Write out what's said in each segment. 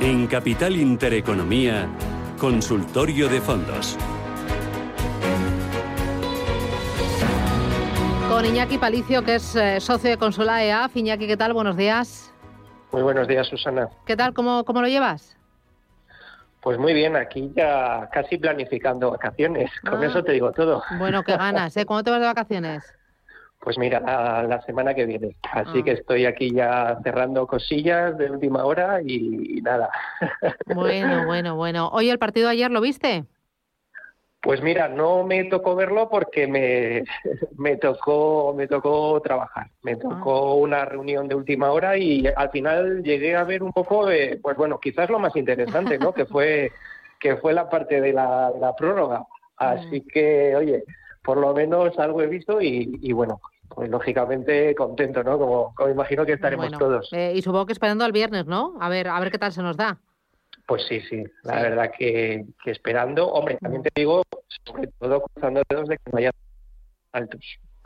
En Capital Intereconomía, Consultorio de Fondos. Con Iñaki Palicio, que es eh, socio de Consola EAF. Iñaki, ¿qué tal? Buenos días. Muy buenos días, Susana. ¿Qué tal? ¿Cómo, cómo lo llevas? Pues muy bien, aquí ya casi planificando vacaciones. Con Ah. eso te digo todo. Bueno, qué ganas, ¿eh? ¿Cómo te vas de vacaciones? Pues mira, la, la semana que viene. Así Ah. que estoy aquí ya cerrando cosillas de última hora y, y nada. Bueno, bueno, bueno. Oye, ¿el partido de ayer lo viste? Pues mira, no me tocó verlo porque me, me tocó me tocó trabajar. Me tocó una reunión de última hora y al final llegué a ver un poco de, pues bueno, quizás lo más interesante, ¿no? que fue que fue la parte de la, de la prórroga. Así que, oye, por lo menos algo he visto y, y bueno, pues lógicamente contento, ¿no? Como, como imagino que estaremos Bueno, todos. eh, y supongo que esperando al viernes, ¿no? A ver, a ver qué tal se nos da. Pues sí, sí, la Sí. verdad que, que esperando. Hombre, también te digo, sobre todo cruzando dedos de que no haya altos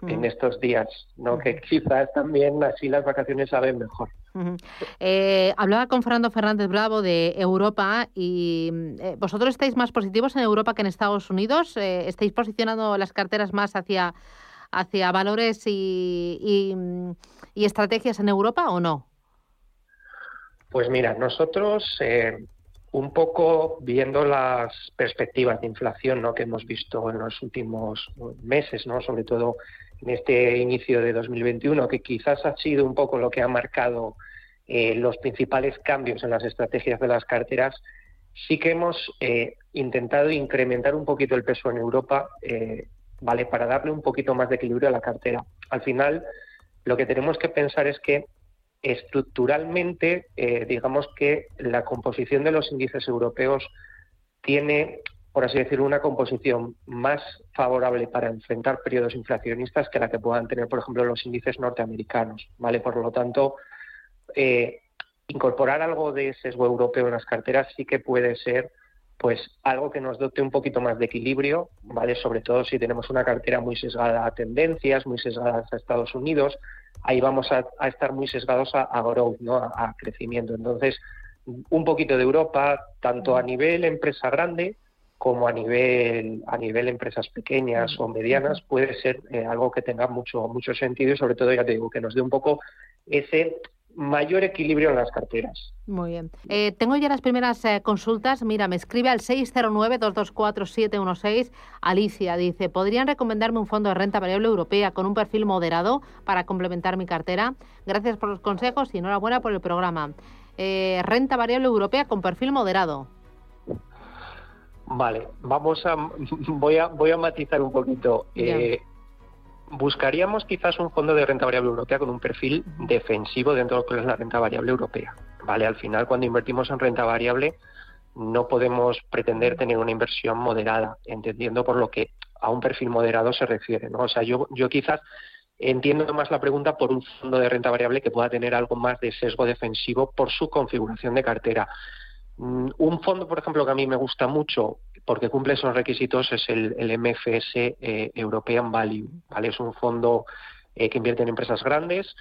en Mm. estos días, ¿no? Que quizás también así las vacaciones saben mejor. Eh, hablaba con Fernando Fernández Bravo de Europa y mm, eh, vosotros estáis más positivos en Europa que en Estados Unidos. Eh, ¿Estáis posicionando las carteras más hacia, hacia valores y, y, mm, estrategias en Europa o no? Pues mira, nosotros un poco viendo las perspectivas de inflación ¿no? que hemos visto en los últimos meses, ¿no? sobre todo en este inicio de 2021, que quizás ha sido un poco lo que ha marcado eh, los principales cambios en las estrategias de las carteras, sí que hemos eh, intentado incrementar un poquito el peso en Europa, eh, vale, para darle un poquito más de equilibrio a la cartera. Al final, lo que tenemos que pensar es que estructuralmente, digamos que la composición de los índices europeos tiene, por así decirlo, una composición más favorable para enfrentar periodos inflacionistas que la que puedan tener, por ejemplo, los índices norteamericanos. ¿vale? Por lo tanto, eh, incorporar algo de sesgo europeo en las carteras sí que puede ser pues algo que nos dote un poquito más de equilibrio, ¿vale? Sobre todo si tenemos una cartera muy sesgada a tendencias, muy sesgadas a Estados Unidos, ahí vamos a, a estar muy sesgados a, a growth, ¿no? A, a, crecimiento. Entonces, un poquito de Europa, tanto a nivel empresa grande como a nivel a nivel empresas pequeñas o medianas, puede ser eh, algo que tenga mucho mucho sentido y sobre todo ya te digo que nos dé un poco ese mayor equilibrio en las carteras. Muy bien. Eh, tengo ya las primeras eh, consultas. Mira, me escribe al 609-224-716. Alicia dice, ¿podrían recomendarme un fondo de renta variable europea con un perfil moderado para complementar mi cartera? Gracias por los consejos y enhorabuena por el programa. Eh, renta variable europea con perfil moderado. Vale, vamos a voy a voy a matizar un poquito. Eh, buscaríamos quizás un fondo de renta variable europea con un perfil defensivo dentro de lo que es la renta variable europea. Vale, al final cuando invertimos en renta variable no podemos pretender tener una inversión moderada, entendiendo por lo que a un perfil moderado se refiere, ¿no? O sea, yo yo quizás entiendo más la pregunta por un fondo de renta variable que pueda tener algo más de sesgo defensivo por su configuración de cartera. Un fondo, por ejemplo, que a mí me gusta mucho porque cumple esos requisitos es el, MFS eh, European Value. ¿vale? Es un fondo eh, que invierte en empresas grandes.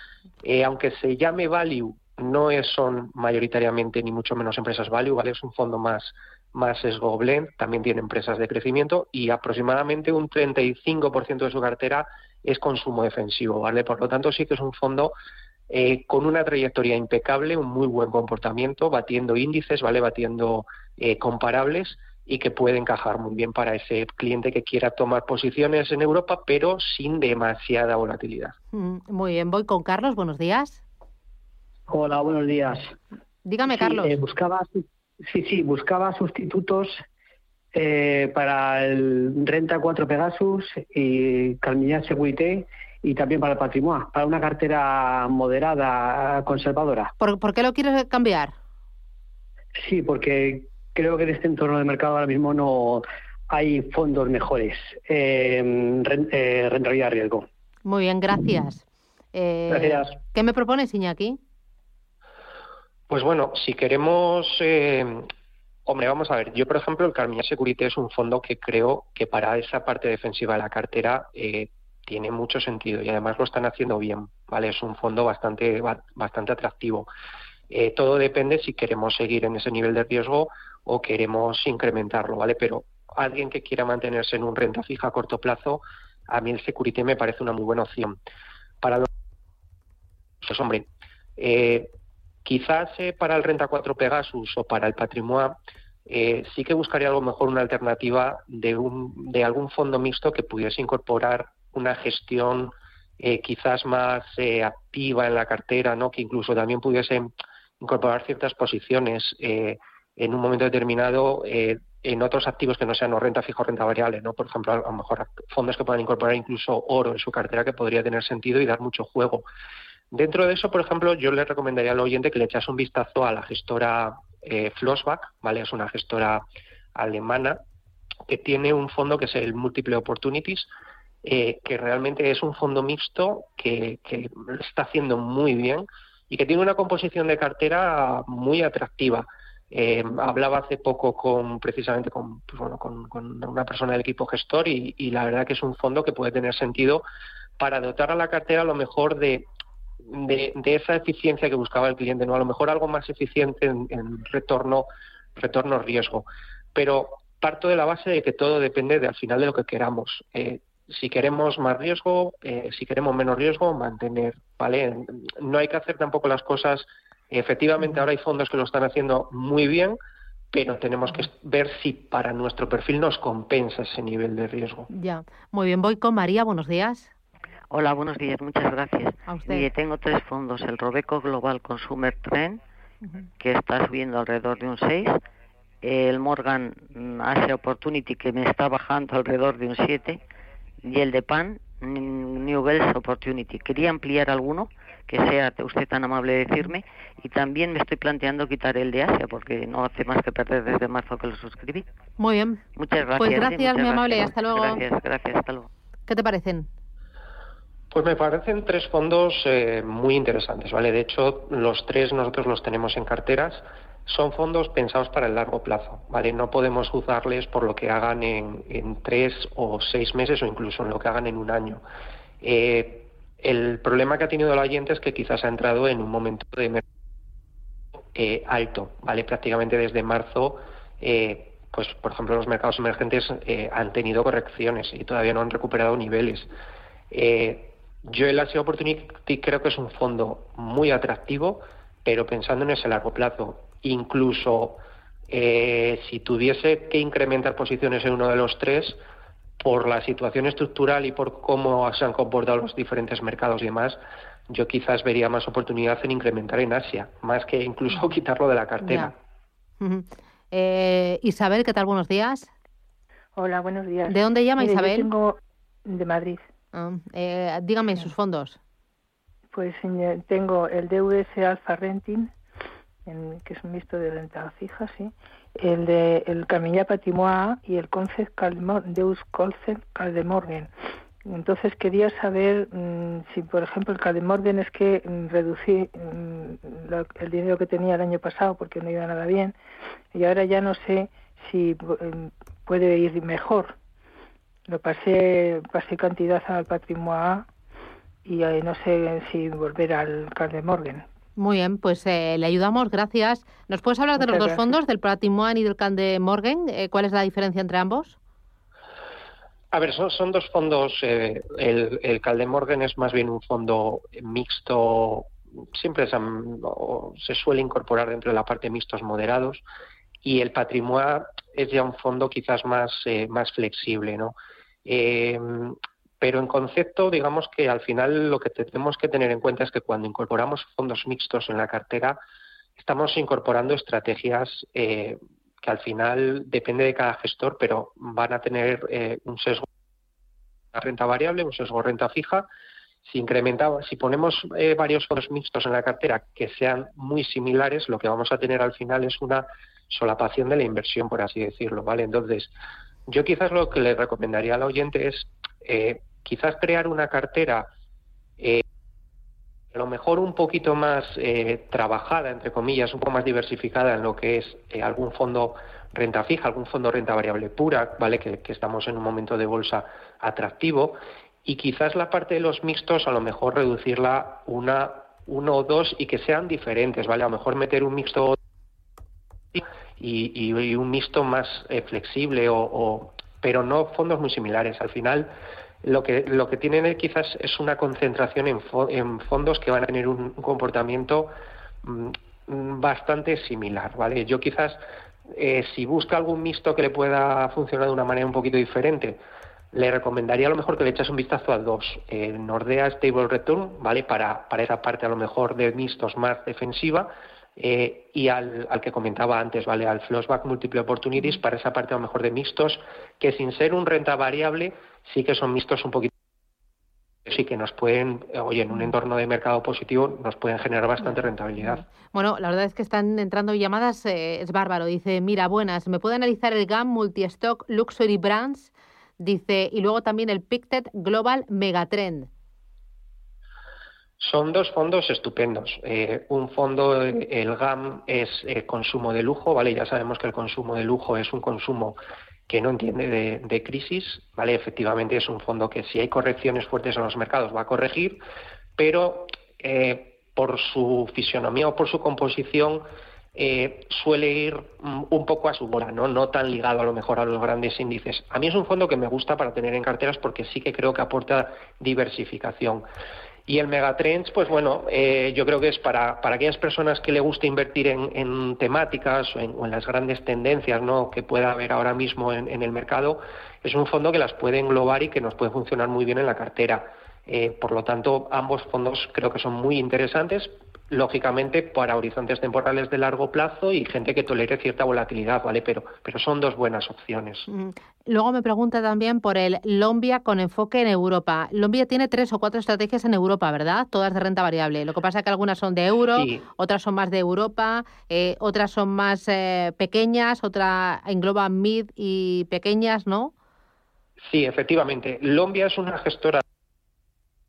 Eh, aunque se llame Value, no son mayoritariamente ni mucho menos empresas Value. ¿vale? Es un fondo más, más sesgo. También tiene empresas de crecimiento y aproximadamente un 35% de su cartera es consumo defensivo. ¿vale? Por lo tanto, sí que es un fondo eh, con una trayectoria impecable, un muy buen comportamiento, batiendo índices, ¿vale? Batiendo eh, comparables y que puede encajar muy bien para ese cliente que quiera tomar posiciones en Europa, pero sin demasiada volatilidad. Mm, muy bien, voy con Carlos, buenos días. Hola, buenos días. Dígame, sí, Carlos. Eh, buscaba, sí, sí, buscaba sustitutos eh, para el Renta 4 Pegasus y Calmiñat Securité y también para el patrimonio, para una cartera moderada, conservadora. ¿Por, ¿Por, qué lo quieres cambiar? Sí, porque creo que en este entorno de mercado ahora mismo no hay fondos mejores. Eh, eh, rentabilidad riesgo. Muy bien, gracias. Eh, gracias. ¿Qué me propones, Iñaki? Pues bueno, si queremos eh, Hombre, vamos a ver. Yo, por ejemplo, el Carmignac Security es un fondo que creo que para esa parte defensiva de la cartera eh, tiene mucho sentido y además lo están haciendo bien, ¿vale? Es un fondo bastante, bastante atractivo. Eh, todo depende si queremos seguir en ese nivel de riesgo o queremos incrementarlo, ¿vale? Pero alguien que quiera mantenerse en un renta fija a corto plazo, a mí el Security me parece una muy buena opción. Para los pues hombre, eh, quizás eh, para el Renta 4 Pegasus o para el Patrimoine eh, sí que buscaría algo mejor una alternativa de, un, de algún fondo mixto que pudiese incorporar una gestión quizás más activa en la cartera, ¿no? que incluso también pudiese incorporar ciertas posiciones en un momento determinado en otros activos que no sean o renta fija o renta variable, ¿no? Por ejemplo, a lo mejor fondos que puedan incorporar incluso oro en su cartera que podría tener sentido y dar mucho juego. Dentro de eso, por ejemplo, yo le recomendaría al oyente que le echase un vistazo a la gestora eh, Flossback, ¿vale? Es una gestora alemana que tiene un fondo que es el Multiple Opportunities, eh, que realmente es un fondo mixto que, está haciendo muy bien y que tiene una composición de cartera muy atractiva. Eh, hablaba hace poco con precisamente con, pues una persona del equipo gestor y, la verdad que es un fondo que puede tener sentido para dotar a la cartera a lo mejor de de, esa eficiencia que buscaba el cliente, ¿no? A lo mejor algo más eficiente en, retorno, retorno riesgo. Pero parto de la base de que todo depende de al final de lo que queramos. Eh, si queremos más riesgo, eh, si queremos menos riesgo, mantener, ¿vale? No hay que hacer tampoco las cosas. Efectivamente, ahora hay fondos que lo están haciendo muy bien, pero tenemos que ver si para nuestro perfil nos compensa ese nivel de riesgo. Ya, muy bien. Voy con María. Buenos días. Hola, buenos días, muchas gracias. Y tengo tres fondos, el Robeco Global Consumer Trend, que está subiendo alrededor de un 6, el Morgan Asia Opportunity, que me está bajando alrededor de un 7, y el de PAN, New Wells Opportunity. Quería ampliar alguno, que sea usted tan amable de decirme, y también me estoy planteando quitar el de Asia, porque no hace más que perder desde marzo que lo suscribí. Muy bien. Muchas gracias. Pues gracias, mi amable, hasta luego. Gracias, gracias, hasta luego. ¿Qué te parecen? Pues me parecen tres fondos eh, muy interesantes, ¿vale? De hecho, los tres nosotros los tenemos en carteras. Son fondos pensados para el largo plazo, ¿vale? No podemos juzgarles por lo que hagan en, tres o seis meses o incluso en lo que hagan en un año. Eh, el problema que ha tenido el oyente es que quizás ha entrado en un momento de mercado eh, alto, ¿vale? Prácticamente desde marzo, pues por ejemplo los mercados emergentes han tenido correcciones y todavía no han recuperado niveles. Yo el Asia Opportunity creo que es un fondo muy atractivo, pero pensando en ese largo plazo. Incluso eh, si tuviese que incrementar posiciones en uno de los tres, por la situación estructural y por cómo se han comportado los diferentes mercados y demás, yo quizás vería más oportunidad en incrementar en Asia, más que incluso quitarlo de la cartera. Eh, Isabel, ¿qué tal? Buenos días. Hola, buenos días. ¿De dónde llama Isabel? Yo tengo de Madrid. Ah, eh, dígame sus fondos. Pues tengo el DVS Alpha Renting, que es un mixto de renta fija, sí. El de el Camilla Patrimoine y el Concept Deus Concept Caldemorgen. Entonces quería saber mm, si, por ejemplo, el Caldemorgen es que mm, reducí mm, el dinero que tenía el año pasado porque no iba nada bien y ahora ya no sé si puede ir mejor lo pasé, pasé cantidad al patrimonio y no sé si volver al Cal Morgan. Muy bien, pues eh, le ayudamos, gracias. ¿Nos puedes hablar de los dos fondos, del Patrimoine y del Can de Morgan? Eh, ¿Cuál es la diferencia entre ambos? A ver, son, son dos fondos. Eh, el, el Calde Morgan es más bien un fondo mixto, siempre se, se, suele incorporar dentro de la parte mixtos moderados, y el Patrimoine es ya un fondo quizás más, más flexible, ¿no? Eh, pero en concepto, digamos que al final lo que tenemos que tener en cuenta es que cuando incorporamos fondos mixtos en la cartera, estamos incorporando estrategias eh, que al final depende de cada gestor, pero van a tener eh, un sesgo renta variable, un sesgo renta fija. Si incrementamos, si ponemos varios fondos mixtos en la cartera que sean muy similares, lo que vamos a tener al final es una solapación de la inversión, por así decirlo, ¿vale? Entonces, yo quizás lo que le recomendaría al oyente es eh, quizás crear una cartera eh, a lo mejor un poquito más eh, trabajada, entre comillas, un poco más diversificada en lo que es algún fondo renta fija, algún fondo renta variable pura, ¿vale? Que, que, estamos en un momento de bolsa atractivo. Y quizás la parte de los mixtos a lo mejor reducirla una uno o dos y que sean diferentes, ¿vale? A lo mejor meter un mixto y, un mixto más eh, flexible o, pero no fondos muy similares. Al final lo que lo que tienen quizás es una concentración en, fondos que van a tener un, comportamiento mm, bastante similar, ¿vale? Yo quizás eh, si busca algún mixto que le pueda funcionar de una manera un poquito diferente, le recomendaría a lo mejor que le echase un vistazo a dos. Eh, Nordea Stable Return, ¿vale? Para, para esa parte a lo mejor de mixtos más defensiva. Eh, y al, al, que comentaba antes, ¿vale? Al Flashback Multiple Opportunities, para esa parte a lo mejor de mixtos, que sin ser un renta variable, sí que son mixtos un poquito sí que nos pueden, oye, en un entorno de mercado positivo, nos pueden generar bastante rentabilidad. Bueno, la verdad es que están entrando llamadas, eh, es bárbaro. Dice, mira, buenas, ¿me puede analizar el GAM Multi-Stock Luxury Brands? Dice, y luego también el Pictet Global Megatrend. Son dos fondos estupendos. Eh, un fondo, el GAM, es eh, consumo de lujo, ¿vale? Ya sabemos que el consumo de lujo es un consumo que no entiende de, crisis, ¿vale? Efectivamente es un fondo que si hay correcciones fuertes en los mercados va a corregir, pero eh, por su fisionomía o por su composición eh, suele ir mm, un poco a su bola, ¿no? no tan ligado a lo mejor a los grandes índices. A mí es un fondo que me gusta para tener en carteras porque sí que creo que aporta diversificación. Y el Megatrends, pues bueno, eh, yo creo que es para, para aquellas personas que le gusta invertir en, temáticas o en, las grandes tendencias ¿no? que pueda haber ahora mismo en, el mercado, es un fondo que las puede englobar y que nos puede funcionar muy bien en la cartera. Eh, por lo tanto, ambos fondos creo que son muy interesantes, lógicamente para horizontes temporales de largo plazo y gente que tolere cierta volatilidad, ¿vale? Pero, pero son dos buenas opciones. Mm. Luego me pregunta también por el Lombia con enfoque en Europa. Lombia tiene tres o cuatro estrategias en Europa, ¿verdad? Todas de renta variable. Lo que pasa es que algunas son de euro, otras son más de Europa, eh, otras son más eh, pequeñas, otra engloba mid y pequeñas, ¿no? Sí, efectivamente. Lombia es una gestora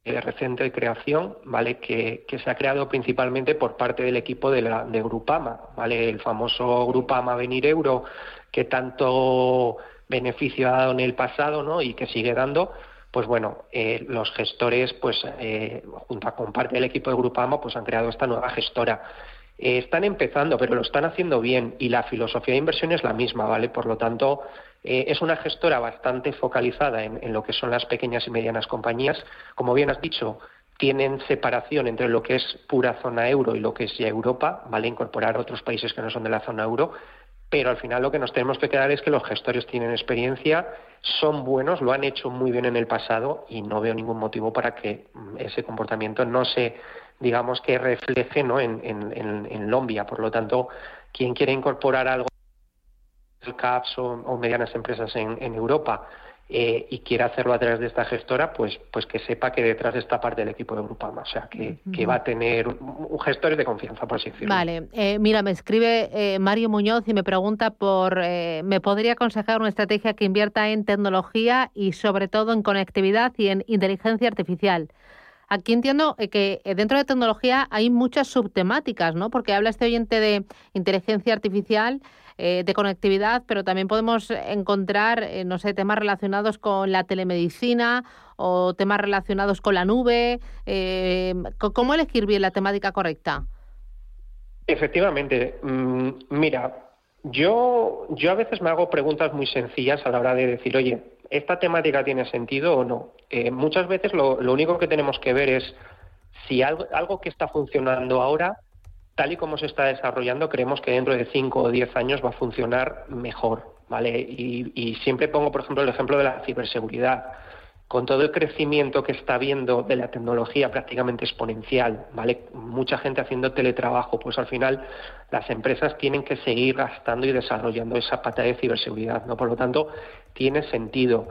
de reciente creación, ¿vale? Que, se ha creado principalmente por parte del equipo de, la, Grupama, ¿vale? El famoso Grupama Venir Euro, que tanto beneficio ha dado en el pasado, ¿no? Y que sigue dando, pues bueno, eh, los gestores, pues eh, junto con parte del equipo de Grupama, pues han creado esta nueva gestora. Eh, están empezando, pero lo están haciendo bien y la filosofía de inversión es la misma, ¿vale? Por lo tanto, eh, es una gestora bastante focalizada en, lo que son las pequeñas y medianas compañías. Como bien has dicho, tienen separación entre lo que es pura zona euro y lo que es ya Europa, ¿vale? Incorporar otros países que no son de la zona euro, pero al final lo que nos tenemos que quedar es que los gestores tienen experiencia, son buenos, lo han hecho muy bien en el pasado y no veo ningún motivo para que mm, ese comportamiento no se, digamos, que refleje ¿no? en, en, Lombia. Por lo tanto, quien quiere incorporar algo CAPS o, medianas empresas en, Europa eh, y quiere hacerlo a través de esta gestora, pues, pues que sepa que detrás de esta parte del equipo de Grupama, o sea, que, va a tener un, gestor de confianza, por así decirlo. Vale, eh, mira, me escribe eh, Mario Muñoz y me pregunta por, ¿me podría aconsejar una estrategia que invierta en tecnología y sobre todo en conectividad y en inteligencia artificial? Aquí entiendo que dentro de tecnología hay muchas subtemáticas, ¿no? Porque habla este oyente de inteligencia artificial eh, de conectividad, pero también podemos encontrar, eh, no sé, temas relacionados con la telemedicina o temas relacionados con la nube. Eh, ¿Cómo elegir bien la temática correcta? Efectivamente. Mm, mira, yo, yo a veces me hago preguntas muy sencillas a la hora de decir, oye, ¿esta temática tiene sentido o no? muchas veces lo, lo, único que tenemos que ver es si algo, algo que está funcionando ahora tal y como se está desarrollando, creemos que dentro de 5 o 10 años va a funcionar mejor, ¿vale? Y, siempre pongo, por ejemplo, el ejemplo de la ciberseguridad. Con todo el crecimiento que está habiendo de la tecnología prácticamente exponencial, ¿vale? Mucha gente haciendo teletrabajo, pues al final las empresas tienen que seguir gastando y desarrollando esa pata de ciberseguridad, ¿no? Por lo tanto, tiene sentido.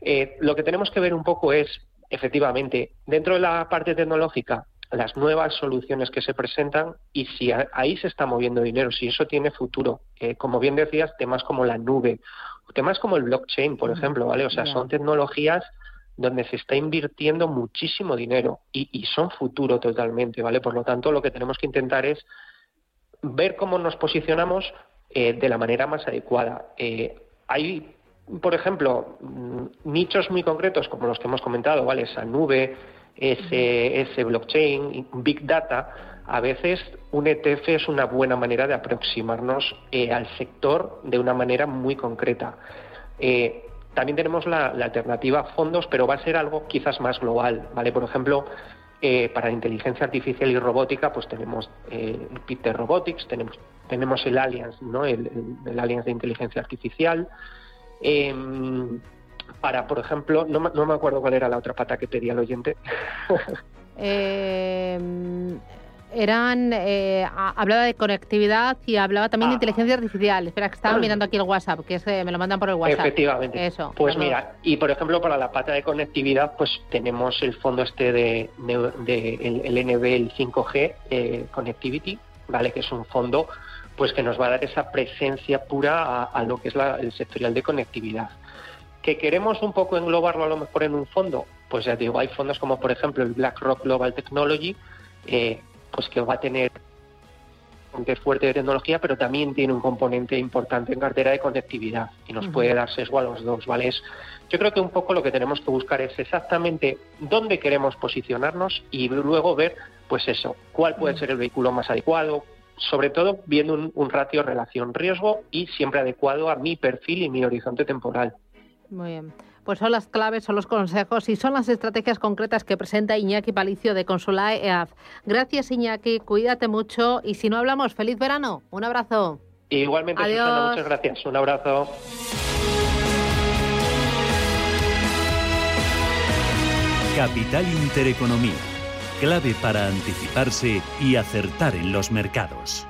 Eh, lo que tenemos que ver un poco es, efectivamente, dentro de la parte tecnológica, las nuevas soluciones que se presentan y si ahí se está moviendo dinero, si eso tiene futuro. Eh, como bien decías, temas como la nube, temas como el blockchain, por ejemplo, ¿vale? O sea, son tecnologías donde se está invirtiendo muchísimo dinero y, son futuro totalmente, ¿vale? Por lo tanto, lo que tenemos que intentar es ver cómo nos posicionamos eh, de la manera más adecuada. Eh, hay por ejemplo, mm, nichos muy concretos como los que hemos comentado, ¿vale? Esa nube, ese, ese blockchain, big data, a veces un ETF es una buena manera de aproximarnos eh, al sector de una manera muy concreta. Eh, también tenemos la, alternativa fondos, pero va a ser algo quizás más global, ¿vale? Por ejemplo, eh, para inteligencia artificial y robótica, pues tenemos el Peter Robotics, tenemos, tenemos el Alliance, ¿no? El, el, Alliance de inteligencia artificial. Para, por ejemplo, no, no, me acuerdo cuál era la otra pata que pedía el oyente. eh, eran eh, hablaba de conectividad y hablaba también de ah. inteligencia artificial. Espera, que estaba mirando aquí el WhatsApp, que es, me lo mandan por el WhatsApp. Efectivamente. Eso. Pues mira, y por ejemplo para la pata de conectividad, pues tenemos el fondo este de, el, NB, el 5G eh, Connectivity, vale, que es un fondo pues que nos va a dar esa presencia pura a, lo que es el sectorial de conectividad. ¿Que queremos un poco englobarlo a lo mejor en un fondo? Pues ya digo, hay fondos como por ejemplo el BlackRock Global Technology, eh, pues que va a tener un fuerte de tecnología, pero también tiene un componente importante en cartera de conectividad y nos puede dar sesgo a los dos, ¿vale? yo creo que un poco lo que tenemos que buscar es exactamente dónde queremos posicionarnos y luego ver, pues eso, cuál puede ser el vehículo más adecuado, sobre todo viendo un, un ratio relación-riesgo y siempre adecuado a mi perfil y mi horizonte temporal. Muy bien pues son las claves, son los consejos y son las estrategias concretas que presenta Iñaki Palicio de Consulae EAF. Gracias Iñaki, cuídate mucho y si no hablamos, feliz verano. Un abrazo. Igualmente, muchas gracias. Un abrazo. Capital Intereconomía, clave para anticiparse y acertar en los mercados.